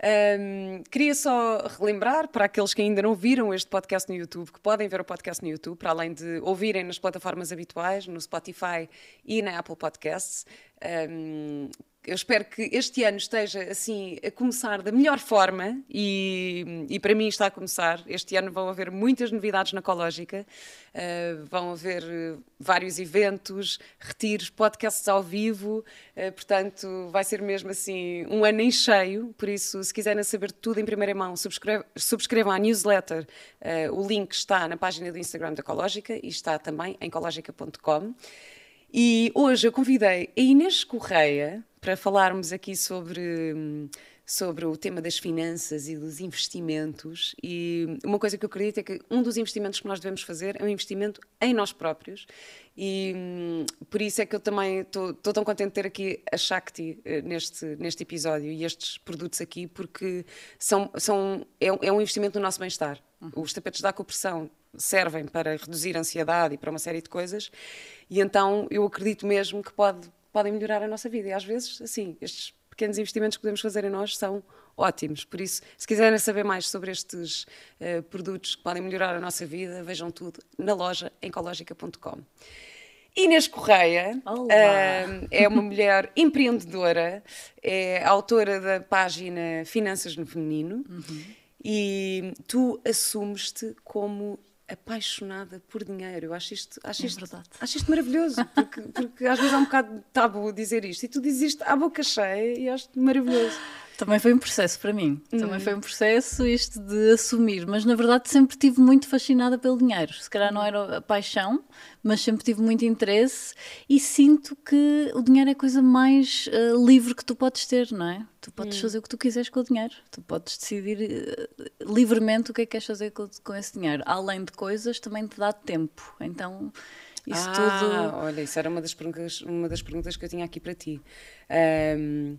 Um, queria só relembrar para aqueles que ainda não viram este podcast no YouTube, que podem ver o podcast no YouTube, para além de ouvirem nas plataformas habituais, no Spotify e na Apple Podcasts. Um, eu espero que este ano esteja assim a começar da melhor forma e, e para mim está a começar. Este ano vão haver muitas novidades na Ecológica, uh, vão haver uh, vários eventos, retiros, podcasts ao vivo, uh, portanto vai ser mesmo assim um ano em cheio. Por isso, se quiserem saber tudo em primeira mão, subscrevam, subscrevam a newsletter. o link está na página do Instagram da Ecológica e está também em ecologica.com. E hoje eu convidei a Inês Correia para falarmos aqui sobre, sobre o tema das finanças e dos investimentos. E uma coisa que eu acredito é que um dos investimentos que nós devemos fazer é um investimento em nós próprios. E por isso é que eu também estou tão contente de ter aqui a Shakti eh, neste, neste episódio e estes produtos aqui, porque são, são, é, é um investimento no nosso bem-estar. Uhum. Os tapetes da acupressão servem para reduzir a ansiedade e para uma série de coisas, e então eu acredito mesmo que pode, podem melhorar a nossa vida. E às vezes, assim, estes pequenos investimentos que podemos fazer em nós são ótimos. Por isso, se quiserem saber mais sobre estes uh, produtos que podem melhorar a nossa vida, vejam tudo na loja ecológica.com. Inês Correia uh, é uma mulher empreendedora, é autora da página Finanças no Feminino uhum. e tu assumes-te como apaixonada por dinheiro. Eu acho isto, acho é isto, verdade. acho isto maravilhoso, porque, porque às vezes é um bocado tabu dizer isto e tu dizes isto à boca cheia e acho maravilhoso. Também foi um processo para mim. Hum. Também foi um processo isto de assumir, mas na verdade sempre tive muito fascinada pelo dinheiro. Se calhar não era a paixão, mas sempre tive muito interesse e sinto que o dinheiro é a coisa mais uh, livre que tu podes ter, não é? Tu podes hum. fazer o que tu quiseres com o dinheiro. Tu podes decidir uh, livremente o que é que queres fazer com, com esse dinheiro. Além de coisas, também te dá tempo. Então, isso ah, tudo. Olha, isso era uma das perguntas, uma das perguntas que eu tinha aqui para ti. Um,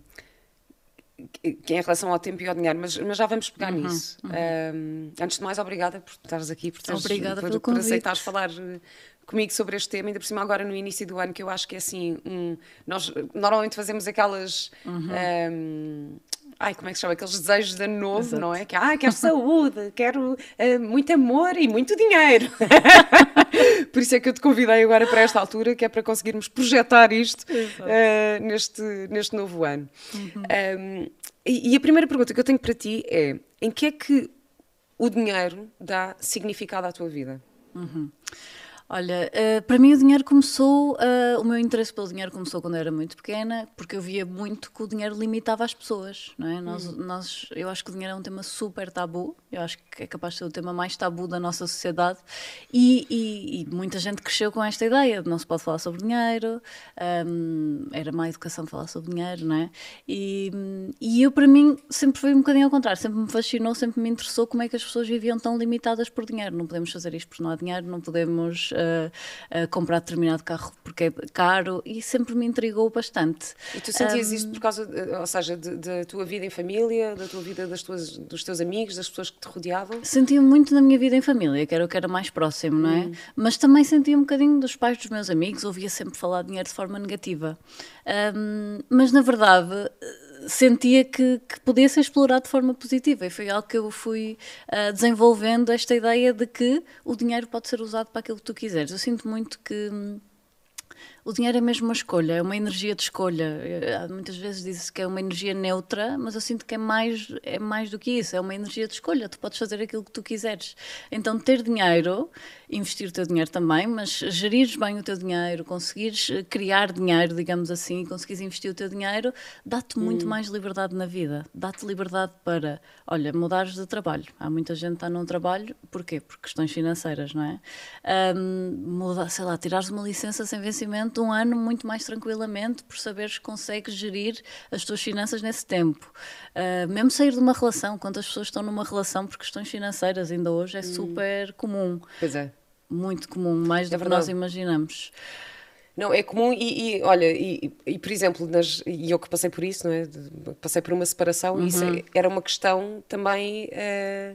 que é em relação ao tempo e ao dinheiro, mas, mas já vamos pegar uhum, nisso. Uhum. Um, antes de mais, obrigada por estares aqui, por, teres, obrigada por, por aceitares falar eh, comigo sobre este tema, ainda por cima agora no início do ano, que eu acho que é assim, um, nós normalmente fazemos aquelas... Uhum. Um, ai, como é que se chama? Aqueles desejos de ano novo, Exato. não é? Que, ah, quero saúde, quero uh, muito amor e muito dinheiro. Por isso é que eu te convidei agora para esta altura, que é para conseguirmos projetar isto uh, neste, neste novo ano. Uhum. Um, e, e a primeira pergunta que eu tenho para ti é: em que é que o dinheiro dá significado à tua vida? Uhum. Olha, uh, para mim o dinheiro começou, uh, o meu interesse pelo dinheiro começou quando eu era muito pequena, porque eu via muito que o dinheiro limitava as pessoas, não é? Nós, uhum. nós, eu acho que o dinheiro é um tema super tabu, eu acho que é capaz de ser o tema mais tabu da nossa sociedade e, e, e muita gente cresceu com esta ideia de não se pode falar sobre dinheiro, um, era má educação falar sobre dinheiro, não é? E, e eu, para mim, sempre foi um bocadinho ao contrário, sempre me fascinou, sempre me interessou como é que as pessoas viviam tão limitadas por dinheiro. Não podemos fazer isto porque não há dinheiro, não podemos a, comprar determinado carro porque é caro e sempre me intrigou bastante. E tu sentias um, isto por causa, ou seja, da tua vida em família, da tua vida das tuas, dos teus amigos, das pessoas que te rodeavam? Sentia muito na minha vida em família, que era o que era mais próximo, não é? Hum. Mas também sentia um bocadinho dos pais dos meus amigos, ouvia sempre falar de dinheiro de forma negativa. Um, mas na verdade sentia que, que, podia ser explorado de forma positiva e foi algo que eu fui uh, desenvolvendo esta ideia de que o dinheiro pode ser usado para aquilo que tu quiseres. Eu sinto muito que hum, o dinheiro é mesmo uma escolha, é uma energia de escolha. Eh, muitas vezes diz-se que é uma energia neutra, mas eu sinto que é mais, é mais do que isso, é uma energia de escolha. Tu podes fazer aquilo que tu quiseres. Então, ter dinheiro investir o teu dinheiro também, mas gerires bem o teu dinheiro, conseguires eh, criar dinheiro, digamos assim, conseguires investir o teu dinheiro, dá-te muito hum. mais liberdade na vida. Dá-te liberdade para, olha, mudares de trabalho. Há muita gente que está num trabalho, porquê? Por questões financeiras, não é? Um, muda, sei lá, tirares uma licença sem vencimento um ano muito mais tranquilamente, por saberes que consegues gerir as tuas finanças nesse tempo. Uh, mesmo sair de uma relação, quantas pessoas estão numa relação por questões financeiras, ainda hoje é hum. super comum. Pois é muito comum, mais do É que verdade. nós imaginamos. Não, é comum e, e, olha, e, e, por exemplo, nas, e eu que passei por isso, não é? Passei por uma separação e isso Uhum. é- era uma questão também eh,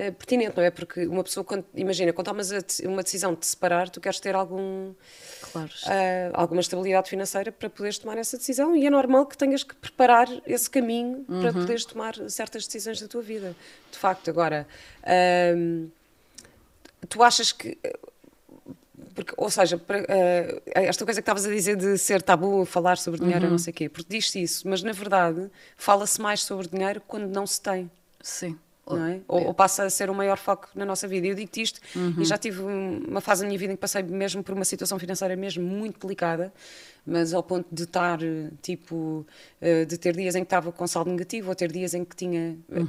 eh, pertinente, não é? Porque uma pessoa, quando, imagina, quando tomas uma decisão de te separar, tu queres ter algum, Claro. ah, alguma estabilidade financeira para poderes tomar essa decisão e é normal que tenhas que preparar esse caminho para poderes tomar certas decisões da tua vida. De facto, agora, ahm, tu achas que. Porque, ou seja, para, ah, esta coisa que estavas a dizer de ser tabu falar sobre dinheiro, eu não sei o quê, porque diz-se isso, mas na verdade fala-se mais sobre dinheiro quando não se tem Sim. Não é? Ou, ou passa a ser o maior foco na nossa vida. Eu digo-te isto e já tive um- uma fase da minha vida em que passei mesmo por uma situação financeira mesmo muito delicada, mas ao ponto de estar, eh, tipo, eh, de ter dias em que estava com saldo negativo ou ter dias em que tinha. eh,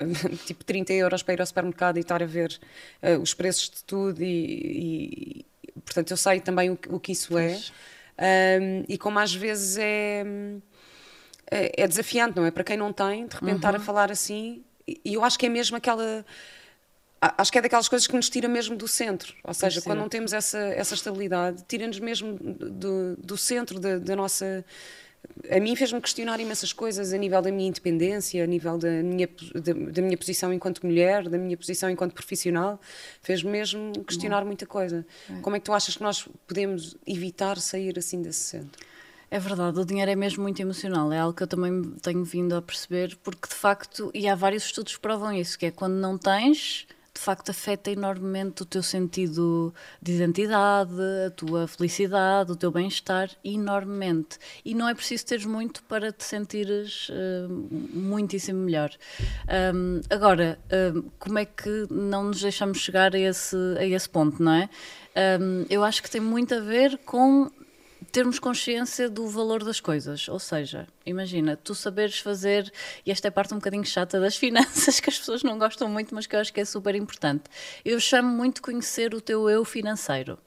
Tipo 30 euros para ir ao supermercado e estar a ver eh, os preços de tudo, e, e- portanto eu sei também o, que- o que isso é, Pois. Ahm, e como às vezes é, é, é desafiante, não é? Para quem não tem, de repente estar a falar assim, e eu acho que é mesmo aquela. Acho que é daquelas coisas que nos tira mesmo do centro. Ou seja, quando não temos essa, essa estabilidade, tira-nos mesmo do, do centro da, da nossa. A mim fez-me questionar imensas coisas a nível da minha independência, a nível da minha, da, da minha posição enquanto mulher, da minha posição enquanto profissional. Fez-me mesmo questionar muita coisa. Como é que tu achas que nós podemos evitar sair assim desse centro? É verdade, o dinheiro é mesmo muito emocional, é algo que eu também tenho vindo a perceber, porque de facto, e há vários estudos que provam isso, que é quando não tens, de facto afeta enormemente o teu sentido de identidade, a tua felicidade, o teu bem-estar, enormemente. E não é preciso teres muito para te sentires eh, muitíssimo melhor. Ahm, agora, como é que não nos deixamos chegar a esse, a esse ponto, não é? Ahm, eu acho que tem muito a ver com termos consciência do valor das coisas. Ou seja, imagina, tu saberes fazer, e esta é a parte um bocadinho chata das finanças, que as pessoas não gostam muito, mas que eu acho que é super importante. Eu chamo muito conhecer o teu eu financeiro.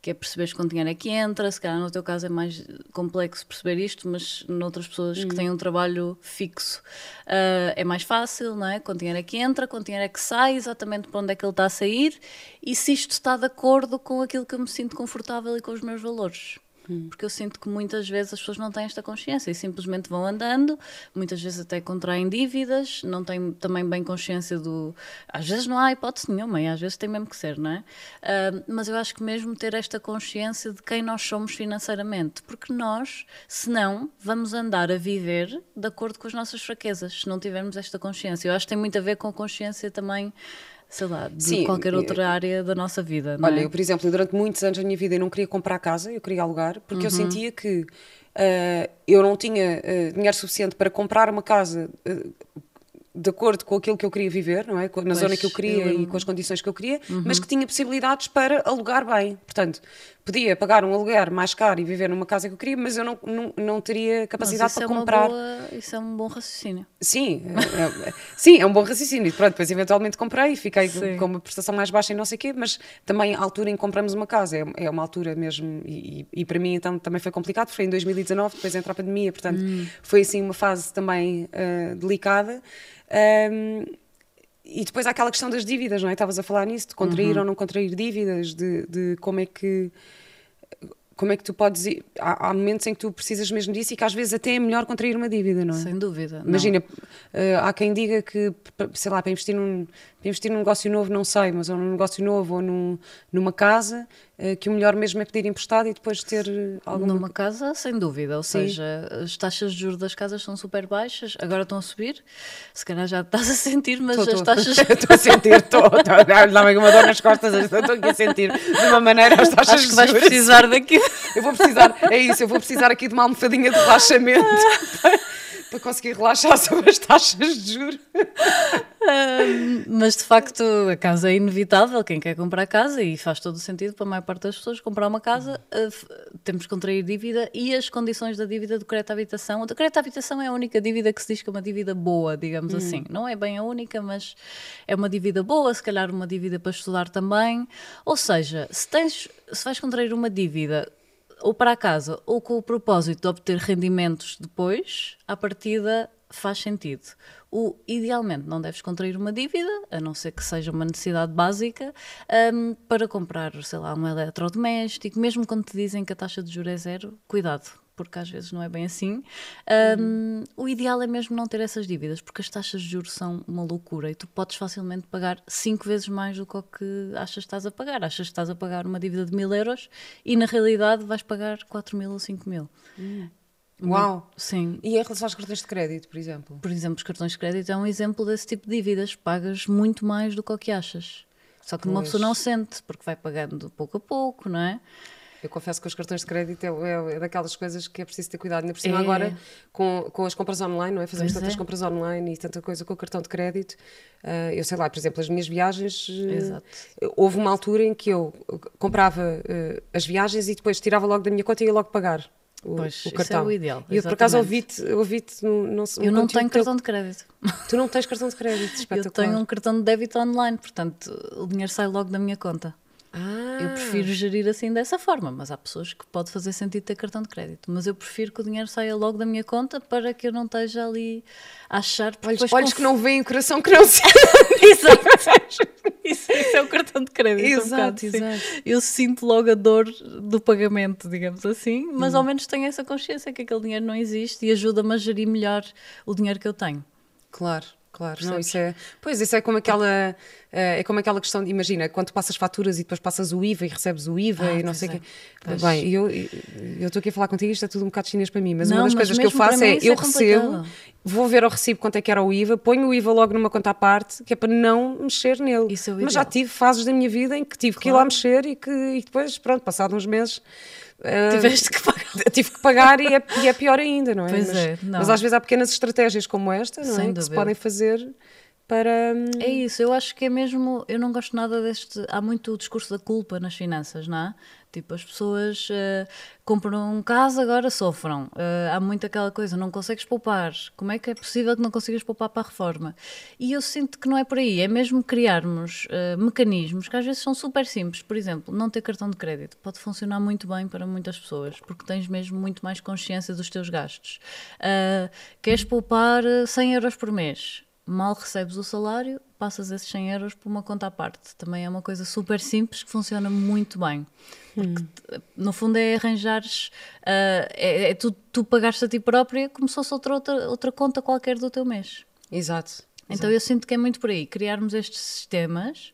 Que é perceberes quanto dinheiro é que entra, se calhar no teu caso é mais complexo perceber isto, mas noutras pessoas que têm um trabalho fixo ah, é mais fácil, não é? Quanto dinheiro é que entra, quanto dinheiro é que sai, exatamente para onde é que ele está a sair e se isto está de acordo com aquilo que eu me sinto confortável e com os meus valores. Porque eu sinto que muitas vezes as pessoas não têm esta consciência e simplesmente vão andando, muitas vezes até contraem dívidas, não têm também bem consciência do. Às vezes não há hipótese nenhuma e às vezes tem mesmo que ser, não é? Ah, mas eu acho que mesmo ter esta consciência de quem nós somos financeiramente, porque nós, se não, vamos andar a viver de acordo com as nossas fraquezas, se não tivermos esta consciência. Eu acho que tem muito a ver com a consciência também. Sei lá, de Sim, qualquer eu- outra área da nossa vida. Olha, é? eu, por exemplo, durante muitos anos da minha vida eu não queria comprar casa, eu queria alugar, porque Uhum. eu sentia que ah, eu não tinha ah, dinheiro suficiente para comprar uma casa ah, de acordo com aquilo que eu queria viver, não é? Na Pois, zona que eu queria eu e com as condições que eu queria, mas que tinha possibilidades para alugar bem. Portanto, podia pagar um aluguer mais caro e viver numa casa que eu queria, mas eu não, não, não teria capacidade para é comprar. boa- isso é um bom raciocínio. Sim, é, é- sim, é um bom raciocínio. E Pronto, depois eventualmente comprei e fiquei com- Sim. com uma prestação mais baixa e não sei o quê, mas também a altura em que compramos uma casa é, é uma altura mesmo, e, e- para mim então também foi complicado, foi em 2019, depois entra a pandemia, portanto Hum. foi assim uma fase também ah, delicada. Ahm, e depois há aquela questão das dívidas, não é? Estavas a falar nisso, de contrair Uhum. ou não contrair dívidas, de, de como é que como é que tu podes ir. Há, há momentos em que tu precisas mesmo disso e que às vezes até é melhor contrair uma dívida, não é? Sem dúvida. Imagina, eh, há quem diga que, sei lá, para investir, num, investir num negócio novo, não sei, mas ou num negócio novo ou num, numa casa, eh, que o melhor mesmo é pedir emprestado e depois ter eh, alguma. Numa casa, sem dúvida. Ou Sim. seja, as taxas de juros das casas são super baixas, agora estão a subir. Se calhar já estás a sentir, mas Tô, as tô. taxas. Estou a sentir, estou. Dá-me uma dor nas costas, estou aqui a sentir de uma maneira as taxas Acho que de vais juros. precisar daquilo. Eu vou precisar, é isso, eu vou precisar aqui de uma almofadinha de relaxamento para, conseguir relaxar sobre as taxas de juros. Mas de facto a casa é inevitável, quem quer comprar casa e faz todo o sentido para a maior parte das pessoas comprar uma casa, ah, f- temos que contrair dívida e as condições da dívida do crédito à habitação. O crédito à habitação é a única dívida que se diz que é uma dívida boa, digamos assim. Não é bem a única, mas é uma dívida boa, se calhar uma dívida para estudar também. Ou seja, se tens, se vais contrair uma dívida ou para a casa ou com o propósito de obter rendimentos depois, à partida faz sentido. O, idealmente não deves contrair uma dívida, a não ser que seja uma necessidade básica, um, para comprar, sei lá, um eletrodoméstico, mesmo quando te dizem que a taxa de juros é zero, cuidado, porque às vezes não é bem assim. Um, o ideal é mesmo não ter essas dívidas, porque as taxas de juros são uma loucura e tu podes facilmente pagar cinco vezes mais do que o que achas que estás a pagar. Achas que estás a pagar uma dívida de mil euros e na realidade vais pagar 4 mil ou 5 mil. Hum. Uau! Sim. E em relação aos cartões de crédito, por exemplo? Por exemplo, os cartões de crédito é um exemplo desse tipo de dívidas. Pagas muito mais do que o que achas. Só que pois. uma pessoa não sente, porque vai pagando pouco a pouco, não é? Eu confesso que os cartões de crédito é, é, é, daquelas coisas que é preciso ter cuidado. Ainda por cima, é. agora, com, com as compras online, não é? Fazemos pois tantas é. compras online e tanta coisa com o cartão de crédito. Uh, eu sei lá, por exemplo, as minhas viagens. Uh, houve uma altura em que eu comprava uh, as viagens e depois tirava logo da minha conta e ia logo pagar o, pois, o cartão. Isso é o ideal. E eu por acaso ouvi-te, ouvi-te não, Eu não tenho cartão de crédito. Tu não tens cartão de crédito, espetacular. Eu tenho um cartão de débito online, portanto o dinheiro sai logo da minha conta. Ah. Eu prefiro gerir assim dessa forma, mas há pessoas que pode fazer sentido ter cartão de crédito. Mas eu prefiro que o dinheiro saia logo da minha conta para que eu não esteja ali a achar. Olhos, olhos que não veem, coração que não se. Exato. Isso, isso, é o cartão de crédito. Exato, um exato. Eu sinto logo a dor do pagamento, digamos assim, mas hum. ao menos tenho essa consciência que aquele dinheiro não existe e ajuda-me a gerir melhor o dinheiro que eu tenho. Claro. Claro, não, isso é. Pois, isso é como aquela. Eh, é como aquela questão de. Imagina, quando passas faturas e depois passas o IVA e recebes o IVA ah, e não sei o é. quê. Bem, eu estou aqui a falar contigo, isto é tudo um bocado chinês para mim, mas não, uma das coisas que eu faço é. Eu é recebo, vou ver ao recibo quanto é que era o IVA, ponho o IVA logo numa conta à parte, que é para não mexer nele. Isso é o mas já tive fases da minha vida em que tive claro. que ir lá mexer e que e depois, pronto, passado uns meses Uh, Tiveste que pagar. Tive que pagar e é, e é pior ainda, não é? Pois mas, é. Não. Mas às vezes há pequenas estratégias como esta, não é? Que se podem fazer para. Hum, é isso, eu acho que é mesmo. Eu não gosto nada deste. Há muito o discurso da culpa nas finanças, não é? Tipo, as pessoas uh, compram um casa, agora sofram. Uh, há muito aquela coisa, não consegues poupar. Como é que é possível que não consigas poupar para a reforma? E eu sinto que não é por aí, é mesmo criarmos uh, mecanismos que às vezes são super simples. Por exemplo, não ter cartão de crédito pode funcionar muito bem para muitas pessoas, porque tens mesmo muito mais consciência dos teus gastos. queres poupar 100 euros por mês? mal recebes o salário, passas esses 100 euros por uma conta à parte. Também é uma coisa super simples que funciona muito bem. Porque, hum. no fundo, é arranjares, uh, é, é, tu, tu pagares a ti própria como se fosse outra, outra, outra conta qualquer do teu mês. Exato. Então Exato. eu sinto que é muito por aí, criarmos estes sistemas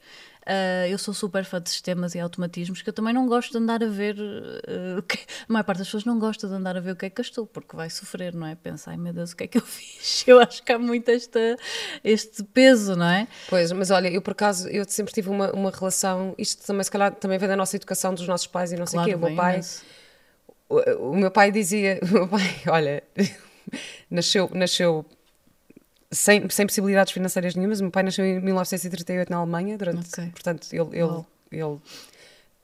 Uh, eu sou super fã de sistemas e automatismos que eu também não gosto de andar a ver. Uh, que, a maior parte das pessoas não gosta de andar a ver o que é que gastou, porque vai sofrer, não é? Pensa, ai meu Deus, o que é que eu fiz? Eu acho que há muito esta, este peso, não é? Pois, mas olha, eu por acaso, eu sempre tive uma, uma relação, isto também, se calhar, também vem da nossa educação, dos nossos pais e não sei o quê. O meu pai. O, o meu pai dizia, o meu pai, olha, nasceu, nasceu sem, sem possibilidades financeiras nenhumas. O meu pai nasceu em 1938 na Alemanha, durante, okay. portanto, ele, ele, ele,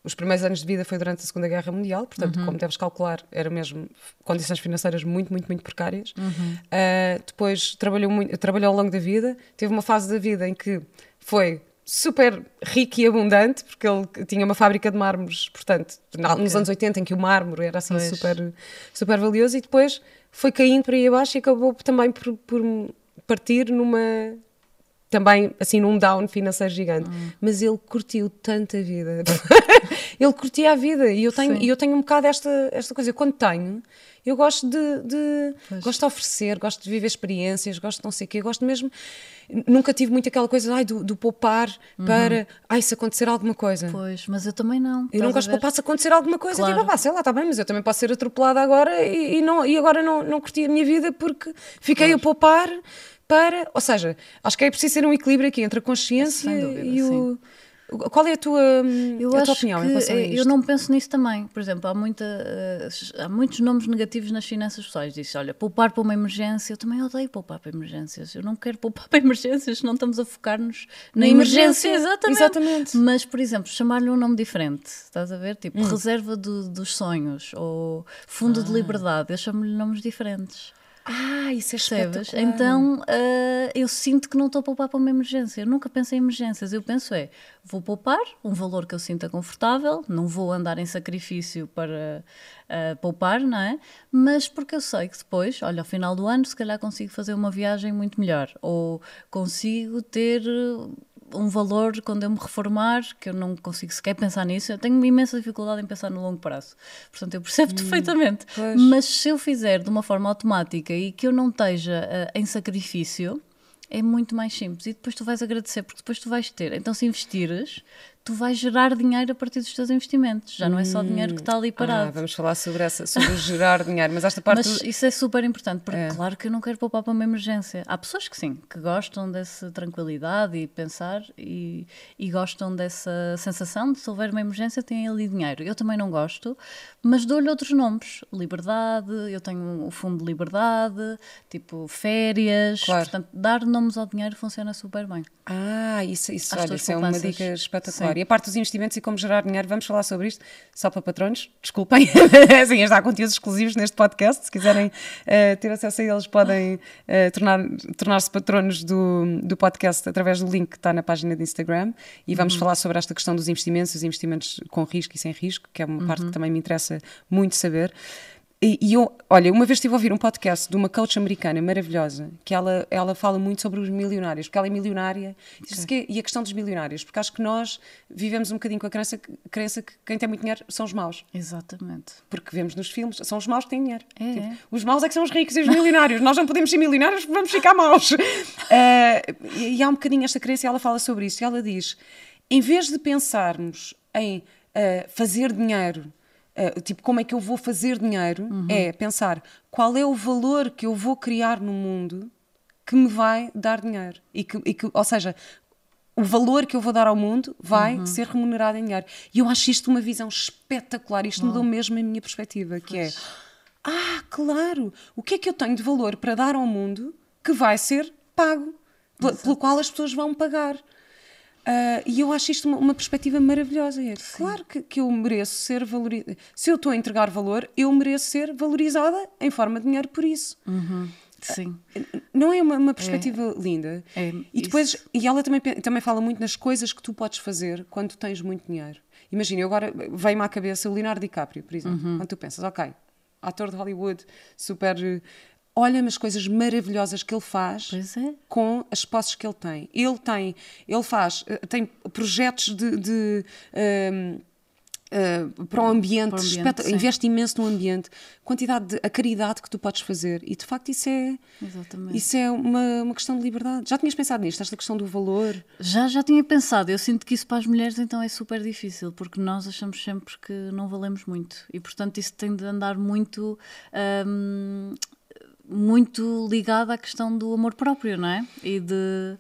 os primeiros anos de vida foi durante a Segunda Guerra Mundial, portanto, uhum. como deves calcular, eram mesmo condições financeiras muito, muito, muito precárias. Uhum. Uh, depois trabalhou, muito, trabalhou ao longo da vida, teve uma fase da vida em que foi super rico e abundante, porque ele tinha uma fábrica de mármores, portanto, okay. nos anos 80, em que o mármore era assim super, super valioso, e depois foi caindo para aí abaixo e acabou também por, por partir numa também assim num down financeiro gigante, hum. mas ele curtiu tanta vida. ele curtia a vida e eu tenho, e eu tenho um bocado esta, esta coisa. Quando tenho, eu gosto de, de gosto de oferecer, gosto de viver experiências, gosto de não sei o quê, gosto mesmo. Nunca tive muito aquela coisa ai, do, do poupar uhum. para ai, se acontecer alguma coisa. Pois, mas eu também não. Eu não gosto de poupar se acontecer alguma coisa. Tipo, claro. Tipo, ah, sei lá, está bem, mas eu também posso ser atropelada agora e, e, não, e agora não, não curti a minha vida porque fiquei claro. a poupar para. Ou seja, acho que é preciso ser um equilíbrio aqui entre a consciência dúvida, e o. Sim. Qual é a tua, eu a tua opinião que, em relação a isto? Eu não penso nisso também. Por exemplo, há, muita, uh, há muitos nomes negativos nas finanças pessoais. Diz, olha, poupar para uma emergência. Eu também odeio poupar para emergências. Eu não quero poupar para emergências, não estamos a focar-nos na, emergência. emergência. Exatamente. Exatamente. Mas, por exemplo, chamar-lhe um nome diferente. Estás a ver? Tipo, hum. reserva do, dos sonhos ou fundo ah. de liberdade. Eu chamo-lhe nomes diferentes. Ah, isso é Percebes? Então uh, eu sinto que não estou a poupar para uma emergência. Eu nunca penso em emergências. Eu penso é, vou poupar um valor que eu sinta confortável, não vou andar em sacrifício para uh, poupar, não é? Mas porque eu sei que depois, olha, ao final do ano, se calhar consigo fazer uma viagem muito melhor. Ou consigo ter um valor quando eu me reformar, que eu não consigo sequer pensar nisso. Eu tenho imensa dificuldade em pensar no longo prazo. Portanto, eu percebo hum, perfeitamente. Pois. Mas se eu fizer de uma forma automática e que eu não esteja uh, em sacrifício, é muito mais simples. E depois tu vais agradecer, porque depois tu vais ter. Então, se investires, tu vais gerar dinheiro a partir dos teus investimentos. Já não é só dinheiro que está ali parado. Ah, vamos falar sobre essa, sobre gerar dinheiro, mas esta parte. Mas isso é super importante, porque é. claro que eu não quero poupar para uma emergência. Há pessoas que sim, que gostam dessa tranquilidade e pensar e, e gostam dessa sensação de se houver uma emergência têm ali dinheiro. Eu também não gosto, mas dou-lhe outros nomes. Liberdade, eu tenho o fundo de liberdade, tipo férias. Claro. Portanto, dar nomes ao dinheiro funciona super bem. Ah, isso, isso, olha, isso é uma dica espetacular. Sim. E a parte dos investimentos e como gerar dinheiro, vamos falar sobre isto só para patronos, desculpem. assim, já há conteúdos exclusivos neste podcast. Se quiserem uh, ter acesso a eles, podem uh, tornar, tornar-se patronos do, do podcast através do link que está na página de Instagram. E vamos uhum. falar sobre esta questão dos investimentos, os investimentos com risco e sem risco, que é uma uhum. parte que também me interessa muito saber. E, e, eu, olha, uma vez estive a ouvir um podcast de uma coach americana maravilhosa, que ela, ela fala muito sobre os milionários, porque ela é milionária, okay. que, e a questão dos milionários, porque acho que nós vivemos um bocadinho com a crença, crença que quem tem muito dinheiro são os maus. Exatamente. Porque vemos nos filmes, são os maus que têm dinheiro. É, tipo, é. Os maus é que são os ricos e os milionários. nós não podemos ser milionários porque vamos ficar maus. Uh, e, e, há um bocadinho esta crença e ela fala sobre isso. E ela diz: em vez de pensarmos em uh, fazer dinheiro Uh, tipo, como é que eu vou fazer dinheiro? Uhum. É pensar qual é o valor que eu vou criar no mundo que me vai dar dinheiro. E que, e que ou seja, o valor que eu vou dar ao mundo vai uhum. ser remunerado em dinheiro. E eu acho isto uma visão espetacular. Isto mudou mesmo a minha perspectiva, que é ah, claro, o que é que eu tenho de valor para dar ao mundo que vai ser pago, pelo qual as pessoas vão pagar. Uh, e eu acho isto uma, uma perspectiva maravilhosa. É, claro que, que eu mereço ser valorizada. Se eu estou a entregar valor, eu mereço ser valorizada em forma de dinheiro por isso. Uhum. Sim. Uh, não é uma, uma perspectiva é. linda? É, e depois, isso. e ela também, também fala muito nas coisas que tu podes fazer quando tens muito dinheiro. Imagina, eu agora vem-me à cabeça o Leonardo DiCaprio, por exemplo. Uhum. Quando tu pensas, ok, ator de Hollywood, super olha-me as coisas maravilhosas que ele faz é. com as posses que ele tem. Ele tem, ele faz, eh, tem projetos de, de um, Uh, para o ambiente, para o ambiente investe imenso no ambiente, quantidade de a caridade que tu podes fazer e de facto isso é Exatamente. isso é uma, uma questão de liberdade. Já tinhas pensado nisto, esta questão do valor? Já, já tinha pensado. Eu sinto que isso para as mulheres então é super difícil porque nós achamos sempre que não valemos muito e portanto isso tem de andar muito um, muito ligada à questão do amor próprio, não é? E de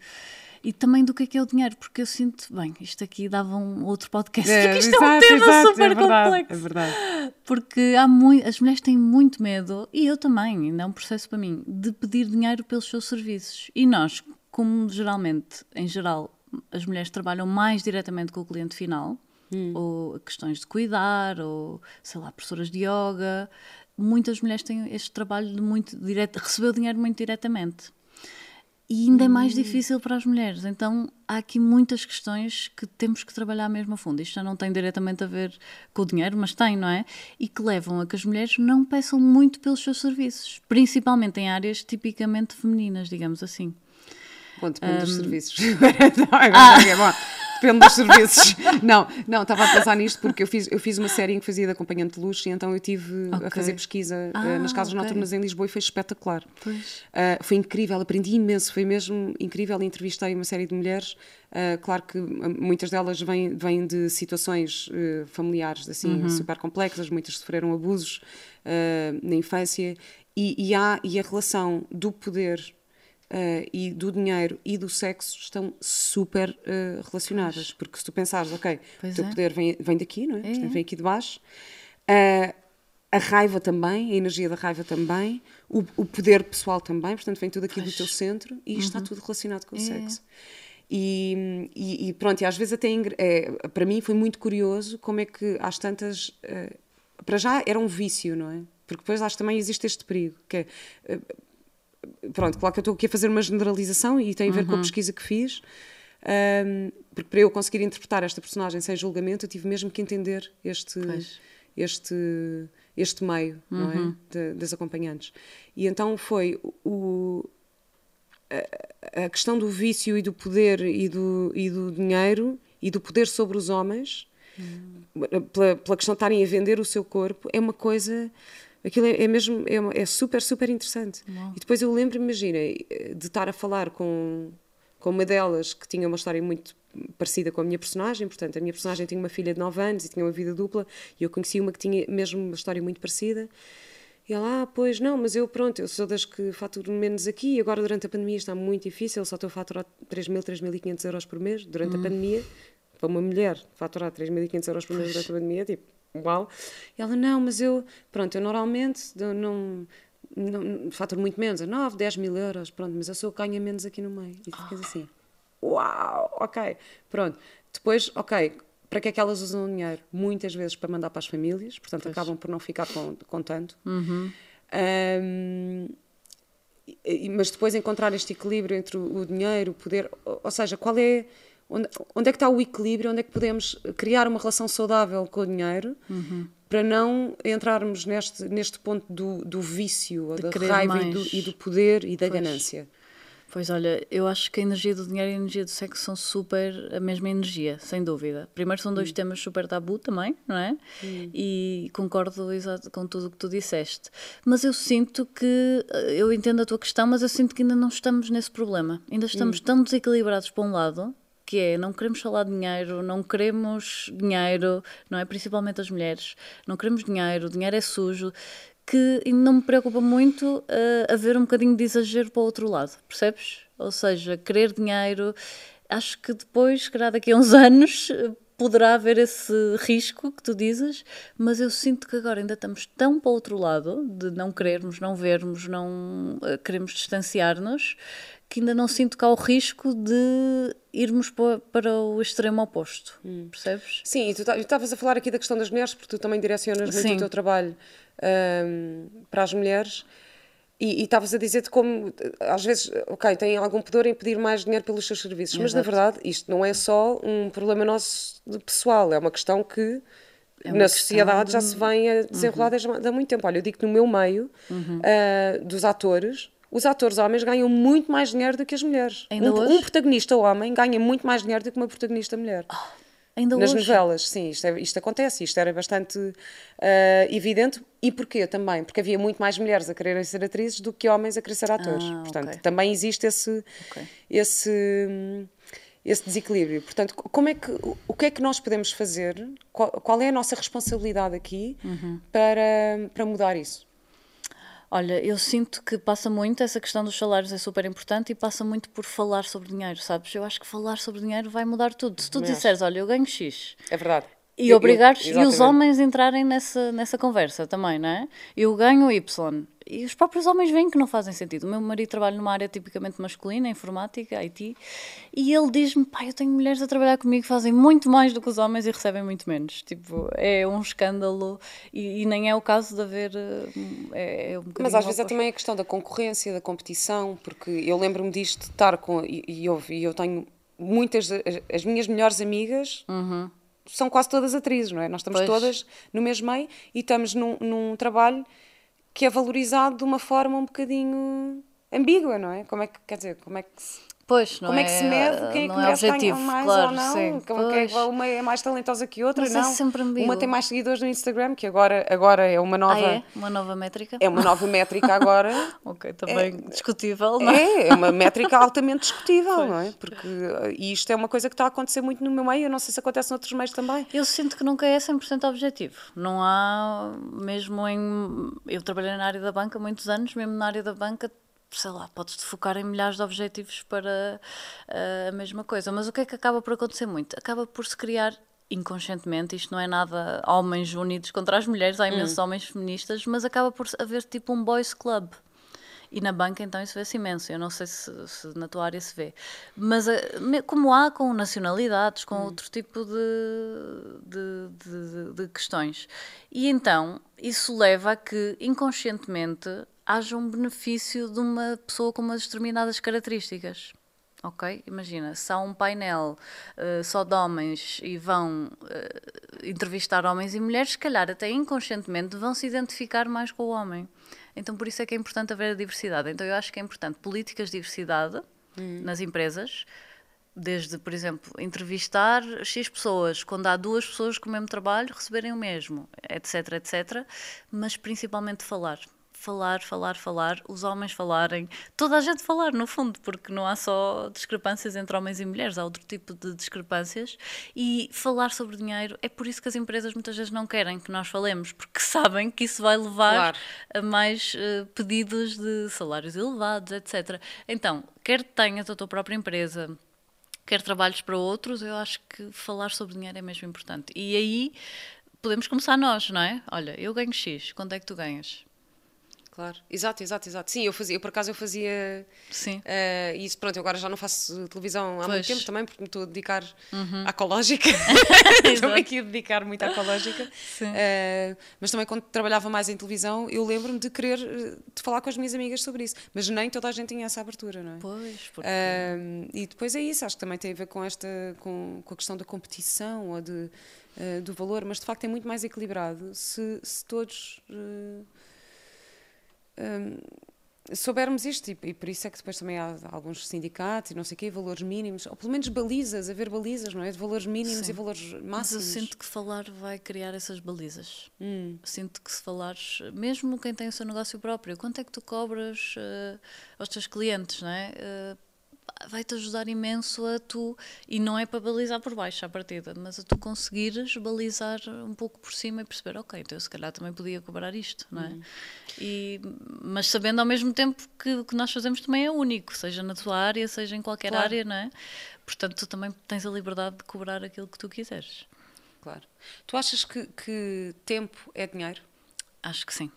e também do que é que é o dinheiro, porque eu sinto, bem, isto aqui dava um outro podcast, é, porque isto exato, é um tema exato, super é verdade, complexo. É verdade. Porque há muito, as mulheres têm muito medo, e eu também, ainda é um processo para mim, de pedir dinheiro pelos seus serviços. E nós, como geralmente, em geral, as mulheres trabalham mais diretamente com o cliente final, hum. ou questões de cuidar, ou sei lá, professoras de yoga, muitas mulheres têm este trabalho de muito direto, receber o dinheiro muito diretamente. E ainda é mais hum. difícil para as mulheres. Então há aqui muitas questões que temos que trabalhar mesmo a fundo. Isto já não tem diretamente a ver com o dinheiro, mas tem, não é? E que levam a que as mulheres não peçam muito pelos seus serviços, principalmente em áreas tipicamente femininas, digamos assim. Bom, depende um... dos serviços. agora ah. é bom depende dos serviços. não, não, estava a pensar nisto porque eu fiz, eu fiz uma série em que fazia de acompanhante de luxo e então eu tive okay. a fazer pesquisa eh, ah, nas casas okay. noturnas em Lisboa e foi espetacular. Uh, foi incrível, aprendi imenso, foi mesmo incrível. Entrevistei uma série de mulheres. Uh, claro que muitas delas vêm, vêm de situações uh, familiares assim uhum. super complexas, muitas sofreram abusos na infância e, e, há, e a relação do poder Uh, e do dinheiro e do sexo estão super uh, relacionadas. Porque se tu pensares, ok, pois o teu é. poder vem, vem daqui, não é? é. vem aqui de baixo. Uh, a raiva também, a energia da raiva também, o, o poder pessoal também, portanto vem tudo aqui pois. do teu centro e uhum. está tudo relacionado com o é. sexo. E, e, e, pronto, e às vezes até é, para mim foi muito curioso como é que às tantas. para já era um vício, não é? Porque depois acho que também existe este perigo, que é pronto, claro que eu estou aqui a fazer uma generalização e tem a ver uhum. com a pesquisa que fiz, um, porque para eu conseguir interpretar esta personagem sem julgamento, eu tive mesmo que entender este, este, este meio uhum. não é? Uhum. De, das acompanhantes. E então foi o, a, a, questão do vício e do poder e do, e do dinheiro e do poder sobre os homens, uhum. pela, pela questão de estarem a vender o seu corpo, é uma coisa aquilo é, é mesmo é, é, super super interessante e depois eu lembro imagina de estar a falar com com uma delas que tinha uma história muito parecida com a minha personagem, portanto, a minha personagem tinha uma filha de 9 anos e tinha uma vida dupla, e eu conheci uma que tinha mesmo uma história muito parecida. E ela, ah, pois não, mas eu, pronto, eu sou das que faturo menos aqui, e agora durante a pandemia está muito difícil, só estou a faturar 3.000, 3.500 euros por mês durante hum. a pandemia. Para uma mulher faturar 3.500 euros por mês durante a pandemia, tipo, uau. E ela, não, mas eu, pronto, eu normalmente não, não, faturo muito menos, a 9, 10 mil euros, pronto, mas eu sou ganha menos aqui no meio. E ficas oh. assim, uau, ok, pronto. Depois, ok, para que é que elas usam o dinheiro? Muitas vezes para mandar para as famílias, portanto pois. acabam por não ficar com, com tanto. Uhum. Um, mas depois encontrar este equilíbrio entre o dinheiro, o poder, ou seja, qual é onde, onde é que está o equilíbrio, onde é que podemos criar uma relação saudável com o dinheiro uhum para não entrarmos neste, neste ponto do, do vício, da raiva e do, e do, poder e da pois. ganância. Pois olha, eu acho que a energia do dinheiro e a energia do sexo são super a mesma energia, sem dúvida. Primeiro são dois hum. temas super tabu também, não é? Hum. E concordo exato com tudo o que tu disseste. Mas eu sinto que, eu entendo a tua questão, mas eu sinto que ainda não estamos nesse problema. Ainda estamos hum. tão desequilibrados para um lado que é não queremos falar de dinheiro, não queremos dinheiro, não é? Principalmente as mulheres, não queremos dinheiro, o dinheiro é sujo, que não me preocupa muito uh, haver um bocadinho de exagero para o outro lado, percebes? Ou seja, querer dinheiro, acho que depois, calhar daqui a uns anos, poderá haver esse risco que tu dizes, mas eu sinto que agora ainda estamos tão para o outro lado, de não querermos, não vermos, não uh, queremos distanciar-nos, que ainda não sinto cá o risco de irmos para o extremo oposto, hum. percebes? Sim, e tu estavas a falar aqui da questão das mulheres, porque tu também direcionas muito Sim. o teu trabalho um, para as mulheres. E estavas a dizer-te como, às vezes, ok, têm algum pudor em pedir mais dinheiro pelos seus serviços, Exato. mas na verdade isto não é só um problema nosso pessoal, é uma questão que é na sociedade de... já se vem a desenrolar uhum. desde há muito tempo. Olha, eu digo que no meu meio, uhum. uh, dos atores, os atores homens ganham muito mais dinheiro do que as mulheres. Ainda um, hoje? um protagonista homem ganha muito mais dinheiro do que uma protagonista mulher. Oh, ainda Nas hoje? novelas, sim, isto, é, isto, acontece, isto era bastante uh, evidente. E porquê também? Porque havia muito mais mulheres a quererem ser atrizes do que homens a querer ser atores. Ah, Portanto, okay. também existe esse, okay. esse, esse desequilíbrio. Portanto, como é que, o que é que nós podemos fazer? Qual, qual é a nossa responsabilidade aqui uhum. para, para mudar isso? Olha, eu sinto que passa muito, essa questão dos salários é super importante e passa muito por falar sobre dinheiro, sabes? Eu acho que falar sobre dinheiro vai mudar tudo. Se tu disseres, olha, eu ganho X. É verdade. E obrigares, e os homens entrarem nessa, nessa conversa também, não é? Eu ganho Y. E os próprios homens veem que não fazem sentido. O meu marido trabalha numa área tipicamente masculina, informática, IT, e ele diz-me: pai, eu tenho mulheres a trabalhar comigo que fazem muito mais do que os homens e recebem muito menos. Tipo, é um escândalo e, e nem é o caso de haver. Eh, é, é um Mas às vezes é também a questão da concorrência, da competição, porque eu lembro-me disto de estar com. E, e, eu, e eu tenho muitas. As, as minhas melhores amigas. Uhum são quase todas atrizes, não é? Nós estamos pois. todas no mesmo meio e estamos num, num trabalho que é valorizado de uma forma um bocadinho ambígua, não é? Como é que, quer dizer, como é que. Pois, não Como é, é que se mede? Quem é que é objetivo, mais claro, ou não? Sim, Como é que uma é mais talentosa que outra? Mas é não. É sempre ambíguo. Uma tem mais seguidores no Instagram, que agora, agora é uma nova. Ah, é? Uma nova métrica? É uma nova métrica agora. ok, também é, discutível, não é? É, é uma métrica altamente discutível, pois. não é? Porque e isto é uma coisa que está a acontecer muito no meu meio, eu não sei se acontece noutros meios também. Eu sinto que nunca é 100% objetivo. Não há, mesmo em. Eu trabalhei na área da banca muitos anos, mesmo na área da banca sei lá, podes-te focar em milhares de objetivos para uh, a mesma coisa. Mas o que é que acaba por acontecer muito? Acaba por se criar inconscientemente, isto não é nada homens unidos contra as mulheres, há imensos hum. homens feministas, mas acaba por haver tipo um boys club. E na banca então isso vê-se imenso. Eu não sei se, se, na tua área se vê. Mas eh, como há com nacionalidades, com hum. outro tipo de, de, de, de, questões. E então isso leva a que inconscientemente haja um benefício de uma pessoa com umas determinadas características. Ok? Imagina, se há um painel uh, só de homens e vão uh, entrevistar homens e mulheres, se calhar até inconscientemente vão se identificar mais com o homem. Então, por isso é que é importante haver a diversidade. Então, eu acho que é importante políticas de diversidade hum. nas empresas, desde, por exemplo, entrevistar X pessoas, quando há duas pessoas com o mesmo trabalho, receberem o mesmo, etc, etc, mas principalmente falar falar, falar, falar, os homens falarem, toda a gente falar, no fundo, porque não há só discrepâncias entre homens e mulheres, há outro tipo de discrepâncias. E falar sobre dinheiro é por isso que as empresas muitas vezes não querem que nós falemos, porque sabem que isso vai levar claro. a mais uh, pedidos de salários elevados, etc. Então, quer tenhas a tua própria empresa, quer trabalhos para outros, eu acho que falar sobre dinheiro é mesmo importante. E aí podemos começar nós, não é? Olha, eu ganho X, quanto é que tu ganhas? Claro, exato, exato, exato. Sim, eu fazia, eu, por acaso eu fazia Sim. Uh, isso, pronto, eu agora já não faço televisão há pois. muito tempo também, porque me estou a dedicar uhum. à ecológica. estou aqui a dedicar muito à ecológica. Uh, mas também quando trabalhava mais em televisão, eu lembro-me de querer de falar com as minhas amigas sobre isso. Mas nem toda a gente tinha essa abertura, não é? Pois, porque... Uh, e depois é isso, acho que também tem a ver com esta, com, com a questão da competição ou de, do valor, mas de facto é muito mais equilibrado se, se todos um, soubermos isto, e, e, por isso é que depois também há alguns sindicatos e não sei o quê, valores mínimos, ou pelo menos balizas, haver balizas, não é? De valores mínimos Sim. e valores máximos. Mas eu sinto que falar vai criar essas balizas. Hum. Sinto que se falares, mesmo quem tem o seu negócio próprio, quanto é que tu cobras uh, aos teus clientes, não é? Uh, vai-te ajudar imenso a tu, e não é para balizar por baixo à partida, mas a tu conseguires balizar um pouco por cima e perceber, ok, então eu se calhar também podia cobrar isto, não é? Uhum. E, mas sabendo ao mesmo tempo que o que nós fazemos também é único, seja na tua área, seja em qualquer claro. área, não é? Portanto, tu também tens a liberdade de cobrar aquilo que tu quiseres. Claro. Tu achas que, que tempo é dinheiro? Acho que sim.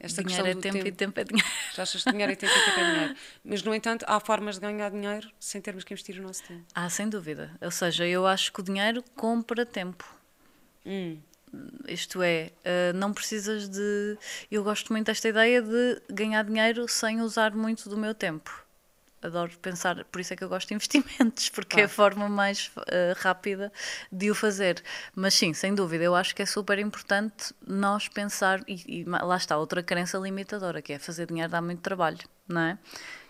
Esta dinheiro é tempo, tempo, e tempo é dinheiro. Já achas que dinheiro é tempo e tempo é dinheiro. Mas, no entanto, há formas de ganhar dinheiro sem termos que investir o nosso tempo. Ah, sem dúvida. Ou seja, eu acho que o dinheiro compra tempo. Hum. Isto é, eh, não precisas de. Eu gosto muito desta ideia de ganhar dinheiro sem usar muito do meu tempo adoro pensar, por isso é que eu gosto de investimentos, porque claro. é a forma mais uh, rápida de o fazer. Mas sim, sem dúvida, eu acho que é super importante nós pensar, e, e lá está, outra crença limitadora, que é fazer dinheiro dá muito trabalho, não é?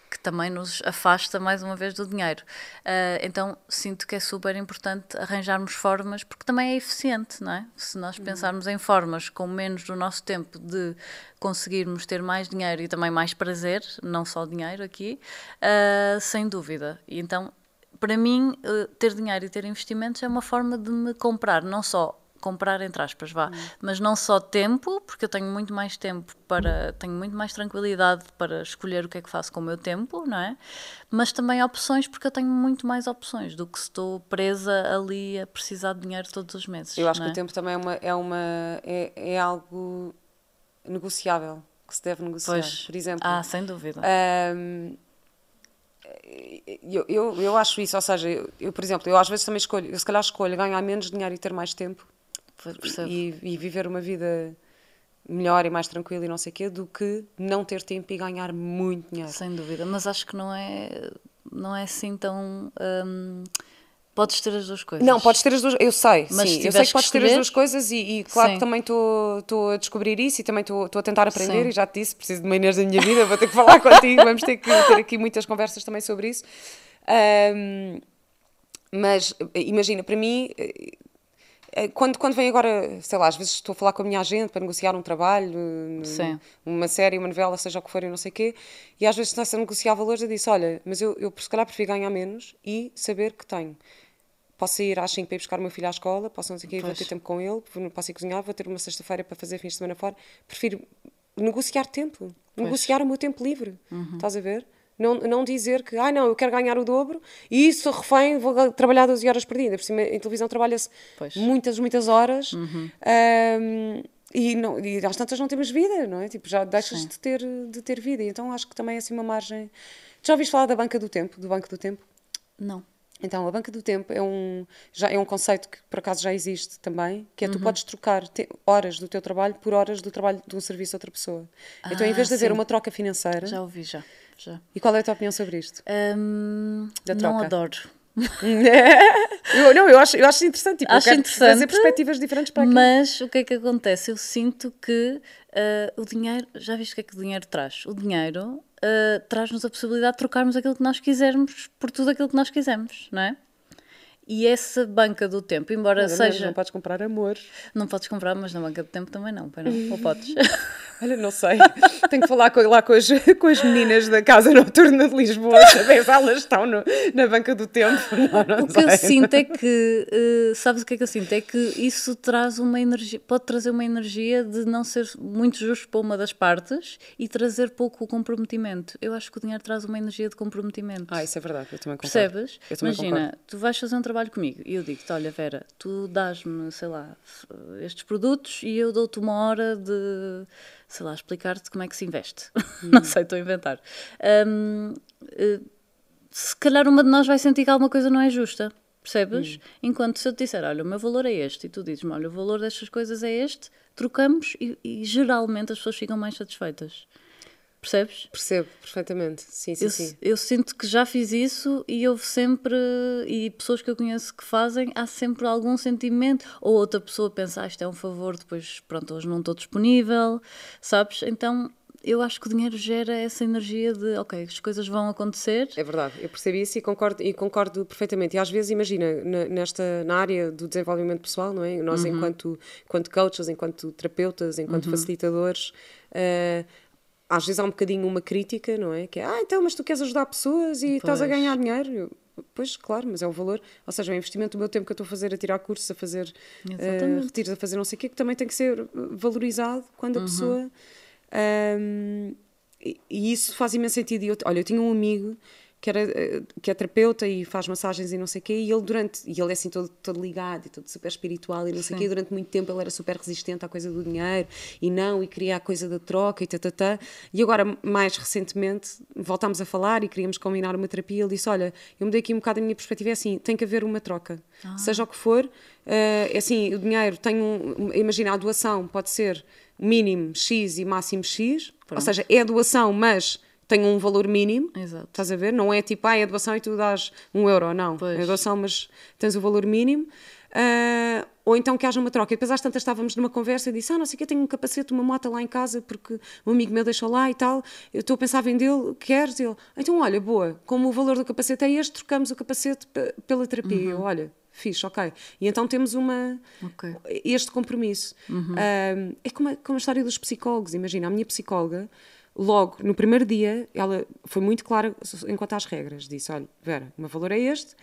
Que também nos afasta mais uma vez do dinheiro. Uh, então sinto que é super importante arranjarmos formas, porque também é eficiente, não é? Se nós uhum. pensarmos em formas com menos do nosso tempo de conseguirmos ter mais dinheiro e também mais prazer, não só dinheiro aqui, uh, sem dúvida. E então, para mim, uh, ter dinheiro e ter investimentos é uma forma de me comprar não só comprar entre aspas, vá, hum. mas não só tempo, porque eu tenho muito mais tempo para, tenho muito mais tranquilidade para escolher o que é que faço com o meu tempo, não é? Mas também opções, porque eu tenho muito mais opções do que estou presa ali a precisar de dinheiro todos os meses. Eu acho é? que o tempo também é uma, é uma, é, é algo negociável, que se deve negociar, pois. por exemplo. Ah, sem dúvida. Um, eu, eu, eu acho isso, ou seja, eu, eu, por exemplo, eu às vezes também escolho, eu se calhar escolho ganhar menos dinheiro e ter mais tempo e, e, viver uma vida melhor e mais tranquila e não sei o quê, do que não ter tempo e ganhar muito dinheiro. Sem dúvida, mas acho que não é, não é assim tão. Hum, podes ter as duas coisas. Não, podes ter as duas, eu sei, mas sim, eu sei que podes ter as duas coisas e, e claro sim. que também estou a descobrir isso e também estou a tentar aprender sim. e já te disse, preciso de maneiras da minha vida, vou ter que falar contigo, vamos ter que ter aqui muitas conversas também sobre isso. Um, mas imagina, para mim, quando, quando vem agora, sei lá, às vezes estou a falar com a minha agente para negociar um trabalho, Sim. uma série, uma novela, seja o que for, e não sei o quê, e às vezes está-se a negociar valores, eu disse: Olha, mas eu, eu se calhar prefiro ganhar menos e saber que tenho. Posso ir às 5 para ir buscar o meu filho à escola, posso não sei o quê, vou ter tempo com ele, posso ir cozinhar, vou ter uma sexta-feira para fazer fins de semana fora. Prefiro negociar tempo, pois. negociar o meu tempo livre. Uhum. Estás a ver? Não, não dizer que, ah, não, eu quero ganhar o dobro e isso refém, vou trabalhar 12 horas por dia. Por cima, em televisão trabalha-se muitas, muitas horas uhum. um, e, não, e às tantas não temos vida, não é? Tipo, já deixas de ter, de ter vida. Então acho que também é assim uma margem. Já ouviste falar da banca do tempo, do Banco do Tempo? Não. Então, a banca do tempo é um, já, é um conceito que por acaso já existe também, que é tu podes trocar te- horas do teu trabalho por horas do trabalho de um serviço a outra pessoa. então, em Ah, vez de haver sim. uma troca financeira, Já ouvi, já. Já. e qual é a tua opinião sobre isto? Da não adoro. eu, não, eu acho, eu acho interessante, tipo, Acho eu interessante, trazer perspectivas diferentes para aqui. Mas o que é que acontece? Eu sinto que ah, o dinheiro, já viste o que é que o dinheiro traz? O dinheiro ah, traz-nos a possibilidade de trocarmos aquilo que nós quisermos por tudo aquilo que nós quisermos, não é? E essa banca do tempo, embora seja. Não podes comprar amor. Não podes comprar, mas na banca do tempo também não, pai, não. Ou podes. Olha, não sei. Tenho que falar com, lá com as, com as meninas da Casa Noturna de Lisboa, saber se elas estão no- na banca do tempo. Não, não O que eu sei. sinto é que, eh, sabes o que é que eu sinto? É que isso traz uma energia, pode trazer uma energia de não ser muito justo para uma das partes e trazer pouco comprometimento. Eu acho que o dinheiro traz uma energia de comprometimento. Ah, isso é verdade, eu também concordo. Percebes? Eu também Imagina, concordo. tu vais fazer um trabalho comigo e eu digo-te: olha, Vera, tu dás-me, sei lá, estes produtos e eu dou-te uma hora de, sei lá, explicar-te como é que se investe. Hum. Não sei, estou a inventar. Hum, eh, se calhar uma de nós vai sentir que alguma coisa não é justa. Percebes? Hum. Enquanto se eu te disser, olha, o meu valor é este, e tu dizes-me, olha, o valor destas coisas é este, trocamos e, e geralmente as pessoas ficam mais satisfeitas. Percebes? Percebo perfeitamente. Sim, sim, Eu, sim. eu sinto que já fiz isso e houve sempre, e pessoas que eu conheço que fazem, há sempre algum sentimento, ou outra pessoa pensa, ah, isto é um favor, depois, pronto, hoje não estou disponível, sabes? Então, eu acho que o dinheiro gera essa energia de, ok, as coisas vão acontecer. É verdade, eu percebi isso e concordo, e concordo perfeitamente. E às vezes, imagina, na, nesta, na área do desenvolvimento pessoal, não é? Nós, enquanto, enquanto coaches, enquanto terapeutas, enquanto facilitadores, eh, às vezes há um bocadinho uma crítica, não é? Que é, ah, então, mas tu queres ajudar pessoas e estás a Pois. ganhar dinheiro. Eu, Pois, claro, mas é o valor, ou seja, é o investimento do meu tempo que eu estou a fazer, a tirar cursos, a fazer Exatamente. retiros, a fazer não sei o quê, que também tem que ser eh, valorizado quando a pessoa. ahm, e, e isso faz imenso sentido. E eu, olha, eu tinha um amigo que, era, eh, que é terapeuta e faz massagens e não sei o quê, e ele durante, e ele é assim todo, todo ligado e todo super espiritual e não sei o quê, durante muito tempo ele era super resistente à coisa do dinheiro e não, e queria a coisa da troca e tatatá. E agora, mais recentemente, voltámos a falar e queríamos combinar uma terapia. Ele disse: Olha, eu mudei aqui um bocado a minha perspectiva, é assim, tem que haver uma troca, seja o que for. eh, é assim, o dinheiro tem um. Imagina, a doação pode ser mínimo X e máximo X, ou seja, é doação, mas tem um valor mínimo. Exato. Estás a ver? Não é tipo, ah, é doação e tu dás um euro. Não. Pois. É doação, mas tens o valor mínimo. Ah, ou então que haja uma troca. E depois às tantas estávamos numa conversa e disse, ah, não sei o que, eu tenho um capacete, uma moto lá em casa porque um amigo meu deixou lá e tal. Eu estou a pensar em vendê-lo, queres? Ele, então olha, boa, como o valor do capacete é este, trocamos o capacete pe- pela terapia. Eu, olha, fixe, ok. E então temos uma, Ok. este compromisso. Ah, é como a, como a história dos psicólogos. Imagina, a minha psicóloga, logo no primeiro dia, ela foi muito clara enquanto às regras. Disse: Olha, Vera, o meu valor é este.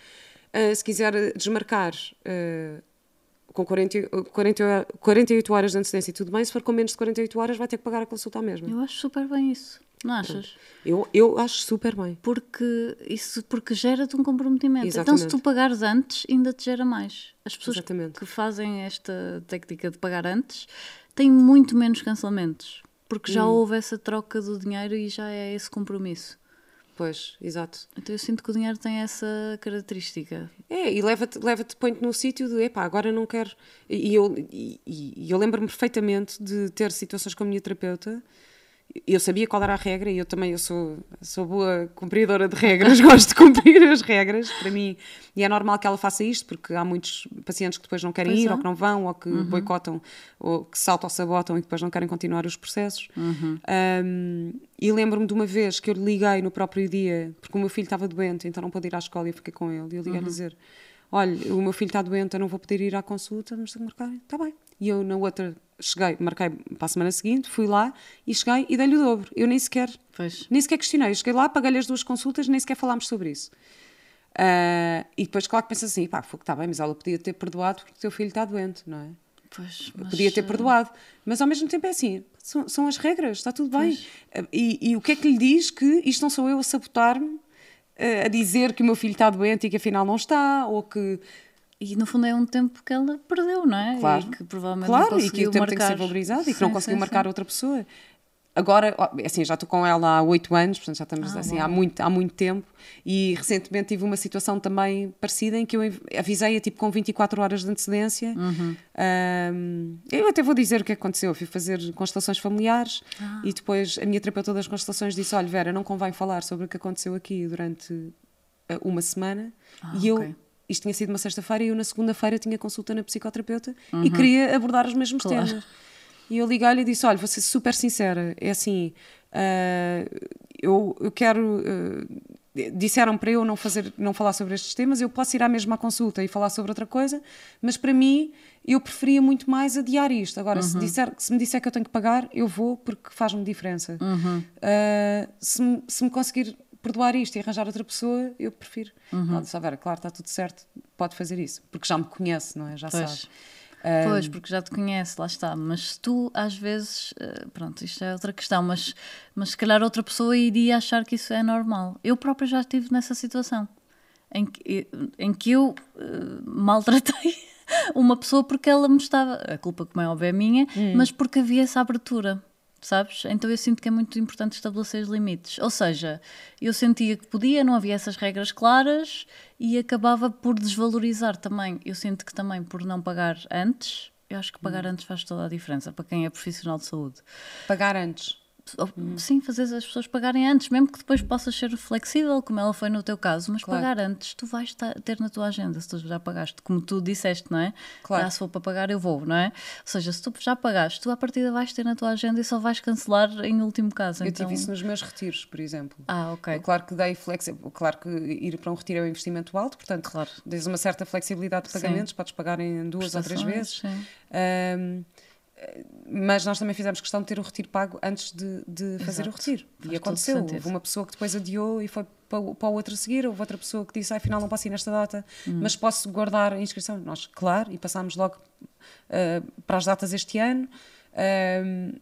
Ah, se quiser desmarcar. ah, com 40, 40, 48 horas de antecedência e tudo bem, se for com menos de 48 horas, vai ter que pagar a consulta à mesma. Eu acho super bem isso, não achas? Eu, eu acho super bem. Porque isso porque gera-te um comprometimento. Então, se Exatamente. tu pagares antes, ainda te gera mais. As pessoas Exatamente. que fazem esta técnica de pagar antes têm muito menos cancelamentos. Porque Hum. já houve essa troca do dinheiro e já é esse compromisso. Pois, exato. Então eu sinto que o dinheiro tem essa característica. É, e leva-te, leva-te põe-te no sítio de, epá, agora não quero. E eu, e, e eu lembro-me perfeitamente de ter situações com a minha terapeuta. Eu sabia qual era a regra e eu também eu sou, sou boa cumpridora de regras, gosto de cumprir as regras para mim. E é normal que ela faça isto, porque há muitos pacientes que depois não querem Pois ir, é. ou que não vão, ou que boicotam, ou que se auto-sabotam e depois não querem continuar os processos. Um, e lembro-me de uma vez que eu lhe liguei no próprio dia, porque o meu filho estava doente, então não pôde ir à escola e eu fiquei com ele. E eu liguei a dizer: Olha, o meu filho está doente, eu não vou poder ir à consulta, mas tenho que marcar. Está bem. E eu na outra cheguei, marquei para a semana seguinte, fui lá e cheguei e dei-lhe o dobro. Eu nem sequer, Pois. nem sequer questionei. Eu cheguei lá, paguei-lhe as duas consultas, nem sequer falámos sobre isso. Ah, e depois, claro que pensa assim: pá, foi que está bem, mas ela podia ter perdoado porque o teu filho está doente, não é? Pois, mas, podia ter eh, perdoado. Mas ao mesmo tempo é assim, são, são as regras, está tudo bem. E, e o que é que lhe diz que isto não sou eu a sabotar-me, a dizer que o meu filho está doente e que afinal não está, ou que. E no fundo é um tempo que ela perdeu, não é? Claro, E que provavelmente claro não e que o tempo tem que ser marcar. valorizado e que Sim, não conseguiu sim, marcar sim. outra pessoa. Agora, assim, já estou com ela há oito anos, portanto já estamos ah, assim há muito, há muito tempo e recentemente tive uma situação também parecida em que eu avisei-a tipo com 24 horas de antecedência. Uhum. Um, eu até vou dizer o que aconteceu. Eu fui fazer constelações familiares ah. e depois a minha terapeuta das constelações disse: Olha, Vera, não convém falar sobre o que aconteceu aqui durante eh, uma semana. Ah, e eu. Okay. Isto tinha sido uma sexta-feira e eu na segunda-feira tinha consulta na psicoterapeuta uhum. e queria abordar os mesmos claro. temas. E eu liguei-lhe e disse: Olha, vou ser super sincera, é assim, uh, eu, eu quero. Uh, disseram para eu não fazer não falar sobre estes temas eu posso ir à mesma consulta e falar sobre outra coisa mas para mim eu preferia muito mais adiar isto agora uhum. se, disser, se me disser que eu tenho que pagar eu vou porque faz-me diferença uhum. uh, se, se me conseguir perdoar isto e arranjar outra pessoa eu prefiro uhum. ela disse, Vera, claro está tudo certo pode fazer isso porque já me conhece não é já pois. sabe Pois, porque já te conhece, lá está. Mas se tu, às vezes, eh, pronto, isto é outra questão, mas, mas se calhar outra pessoa iria achar que isso é normal. Eu própria já estive nessa situação em que, em que eu uh, maltratei uma pessoa porque ela me estava. A culpa, como é óbvio, é minha, hum. mas porque havia essa abertura sabes? Então eu sinto que é muito importante estabelecer os limites. Ou seja, eu sentia que podia, não havia essas regras claras e acabava por desvalorizar também. Eu sinto que também por não pagar antes, eu acho que pagar hum. antes faz toda a diferença para quem é profissional de saúde. Pagar antes? Hum. Sim, fazer as pessoas pagarem antes, mesmo que depois possas ser flexível, como ela foi no teu caso, mas claro. pagar antes, tu vais ter na tua agenda, se tu já pagaste, como tu disseste, não é? Claro. Ah, se for para pagar, eu vou, não é? Ou seja, se tu já pagaste, tu à partida vais ter na tua agenda e só vais cancelar em último caso. Eu então... tive isso nos meus retiros, por exemplo. Ah, ok. Claro que dei flexível, claro que ir para um retiro é um investimento alto, portanto, claro. tens uma certa flexibilidade de pagamentos, sim. podes pagar em duas ou três vezes. Sim. Um, mas nós também fizemos questão de ter o retiro pago antes de, de fazer Exato. o retiro. Faz e aconteceu. Houve uma pessoa que depois adiou e foi para, para o outro a seguir, houve outra pessoa que disse: ah, afinal não posso ir nesta data, hum. mas posso guardar a inscrição. Nós, claro, e passámos logo uh, para as datas este ano. Uh,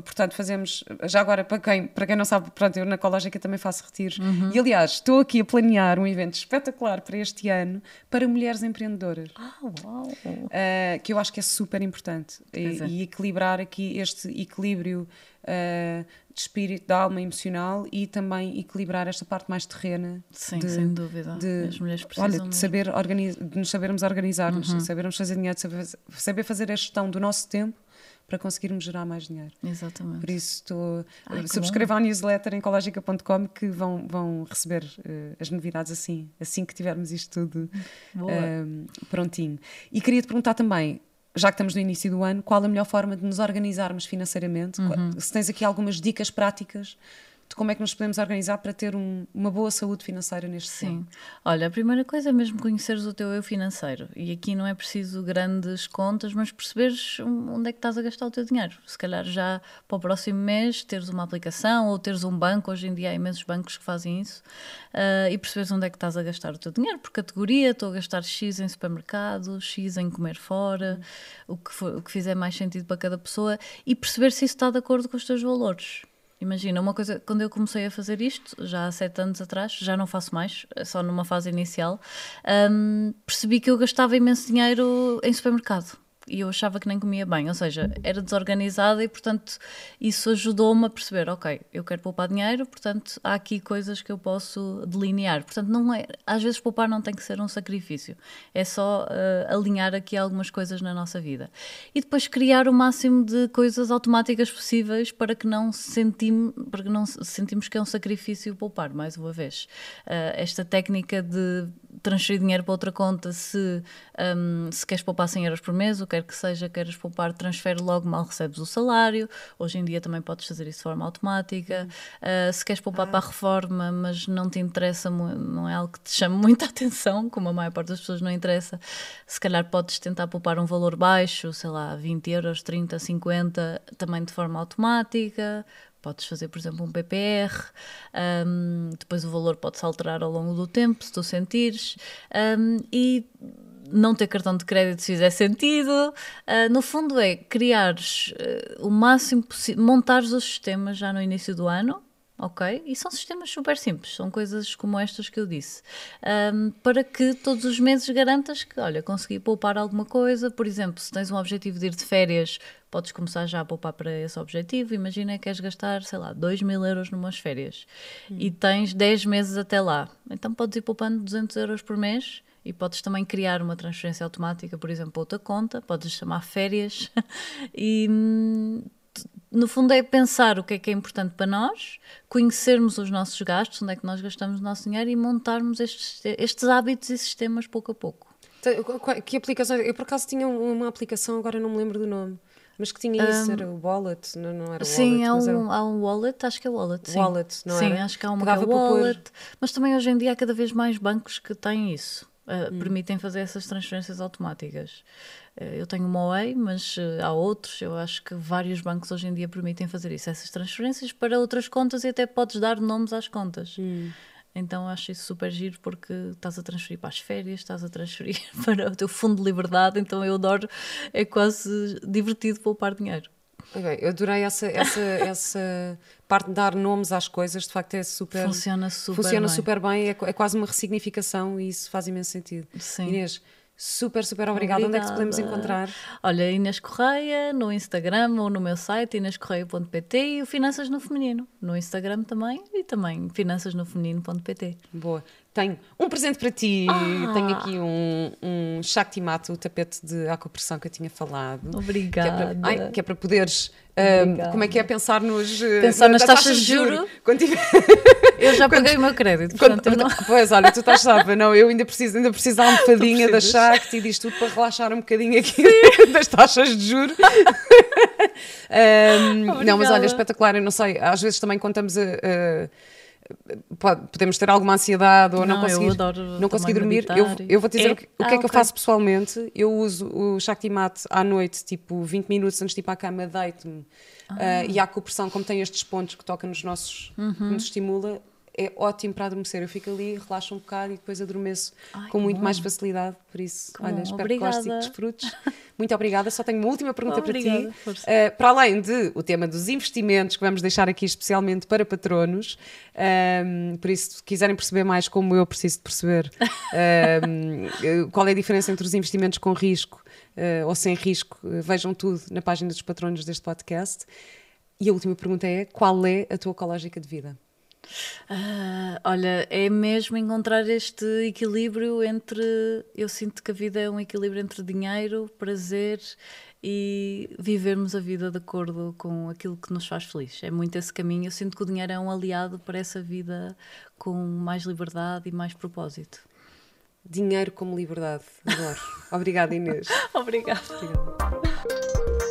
portanto, fazemos. Já agora, para quem, para quem não sabe, pronto, eu na Ecológica também faço retiros. Uhum. E aliás, estou aqui a planear um evento espetacular para este ano para mulheres empreendedoras. Ah, uau! Uh, que eu acho que é super importante. E, é. e, equilibrar aqui este equilíbrio uh, de espírito, da alma emocional e também equilibrar esta parte mais terrena. Sim, de, sem dúvida. De, As mulheres precisam. Olha, de, saber de nos sabermos organizar, uhum. sabermos fazer dinheiro, saber, saber fazer a gestão do nosso tempo para conseguirmos gerar mais dinheiro. Exatamente. Por isso estou. Subscrevam a newsletter em ecologica.com que vão, vão receber uh, as novidades assim, assim que tivermos isto tudo uh, prontinho. E queria te perguntar também. Já que estamos no início do ano, qual a melhor forma de nos organizarmos financeiramente? Uhum. Se tens aqui algumas dicas práticas de como é que nos podemos organizar para ter um, uma boa saúde financeira neste Sim. Olha, a primeira coisa é mesmo conheceres o teu eu financeiro. E aqui não é preciso grandes contas, mas perceberes onde é que estás a gastar o teu dinheiro. Se calhar já para o próximo mês teres uma aplicação ou teres um banco. Hoje em dia há imensos bancos que fazem isso. Uh, e perceberes onde é que estás a gastar o teu dinheiro. Por categoria, estou a gastar X em supermercado, X em comer fora, uhum. o, que for, o que fizer mais sentido para cada pessoa. E perceber se isso está de acordo com os teus valores. Imagina, uma coisa, quando eu comecei a fazer isto, já há sete anos atrás, já não faço mais, só numa fase inicial, um, percebi que eu gastava imenso dinheiro em supermercado e eu achava que nem comia bem, ou seja, era desorganizada e, portanto, isso ajudou-me a perceber, ok, eu quero poupar dinheiro, portanto, há aqui coisas que eu posso delinear. Portanto, não é, às vezes poupar não tem que ser um sacrifício, é só uh, alinhar aqui algumas coisas na nossa vida. E depois criar o máximo de coisas automáticas possíveis para que não para que não sentimos que é um sacrifício poupar, mais uma vez. Uh, esta técnica de transferir dinheiro para outra conta se, um, se queres poupar 100 euros por mês, o que quer que seja, queres poupar, transfere logo mal recebes o salário. Hoje em dia também podes fazer isso de forma automática. Uh, se queres poupar ah. para a reforma, mas não te interessa, não é algo que te chame muita atenção, como a maior parte das pessoas não interessa, se calhar podes tentar poupar um valor baixo, sei lá, 20 euros, 30, 50, também de forma automática Podes fazer, por exemplo, um PPR, um, depois o valor pode-se alterar ao longo do tempo, se tu sentires, um, e não ter cartão de crédito se fizer sentido. Uh, no fundo, é criares uh, o máximo possível, montares os sistemas já no início do ano ok? E são sistemas super simples, são coisas como estas que eu disse, um, para que todos os meses garantas que, olha, consegui poupar alguma coisa. Por exemplo, se tens um objetivo de ir de férias, podes começar já a poupar para esse objetivo. Imagina que queres gastar, sei lá, 2 mil euros numas férias hum. e tens 10 meses até lá. Então podes ir poupando 200 euros por mês e podes também criar uma transferência automática, por exemplo, para outra conta, podes chamar férias e hum, no fundo é pensar o que é que é importante para nós, conhecermos os nossos gastos, onde é que nós gastamos o nosso dinheiro e montarmos estes, estes hábitos e sistemas pouco a pouco. Que aplicação? Eu por acaso tinha uma aplicação, agora não me lembro do nome. Mas que tinha isso, um, era o wallet, não, não era o sim, wallet. Sim, há, um, há um wallet, acho que é wallet. Sim. Wallet, não sim, era? acho que há uma que é wallet. Mas também hoje em dia há cada vez mais bancos que têm isso. Uh, hum. Permitem fazer essas transferências automáticas. Eh, eu tenho uma OEI, mas eh, há outros. Eu acho que vários bancos hoje em dia permitem fazer isso, essas transferências para outras contas e até podes dar nomes às contas. Hum. Então acho isso super giro porque estás a transferir para as férias, estás a transferir para o teu fundo de liberdade, então eu adoro, é quase divertido poupar dinheiro. Okay, eu adorei essa, essa, essa parte de dar nomes às coisas, de facto é super. Funciona super funciona bem. super bem, é, é quase uma ressignificação e isso faz imenso sentido. Sim. Inês, Super, super obrigada. obrigada. Onde é que te podemos encontrar? Olha, Inês Correia, no Instagram ou no meu site, inêscorreia.pt e o Finanças no Feminino, no Instagram também e também finançasnofeminino.pt. Boa. Tenho um presente para ti. Ah. Tenho aqui um, um Shakti Mato, o tapete de acupressão que eu tinha falado. Obrigada. Que é para, ai, que é para poderes. Um, como é que é pensar nos. Pensar nas taxas, taxas de juros? Quando tiver... Eu já paguei quando, o meu crédito. Quando, portanto, não... Pois, olha, tu estás sabe, não, eu ainda preciso, ainda preciso dar uma fadinha da Shakti e diz tudo para relaxar um bocadinho aqui das taxas de juros. um, não, mas olha, espetacular, eu não sei, às vezes também contamos a, a podemos ter alguma ansiedade ou não, não conseguir, não conseguir dormir. Eu, eu vou te dizer é, o, que, o ah, que é que eu faço pessoalmente. Eu uso o Shakti Mat à noite, tipo 20 minutos antes de ir para a cama, deito-me. Ah. Uh, e a acupressão, como tem estes pontos que toca nos nossos, uhum. nos estimula, é ótimo para adormecer. Eu fico ali, relaxo um bocado e depois adormeço Ai, com muito bom. mais facilidade. Por isso, que olha, bom. espero Obrigada. que gostes e desfrutes. Muito obrigada. Só tenho uma última pergunta Obrigada, para ti. Uh, para além de o tema dos investimentos, que vamos deixar aqui especialmente para patronos, um, ehm, por isso, se quiserem perceber mais como eu preciso de perceber um, ehm, qual é a diferença entre os investimentos com risco uh, ou sem risco, vejam tudo na página dos patronos deste podcast. E a última pergunta é: qual é a tua ecológica de vida? Uh, olha, é mesmo encontrar este equilíbrio entre. Eu sinto que a vida é um equilíbrio entre dinheiro, prazer e vivermos a vida de acordo com aquilo que nos faz feliz. É muito esse caminho. Eu sinto que o dinheiro é um aliado para essa vida com mais liberdade e mais propósito. Dinheiro como liberdade. Adoro. Obrigada, Inês. Obrigada. Obrigada.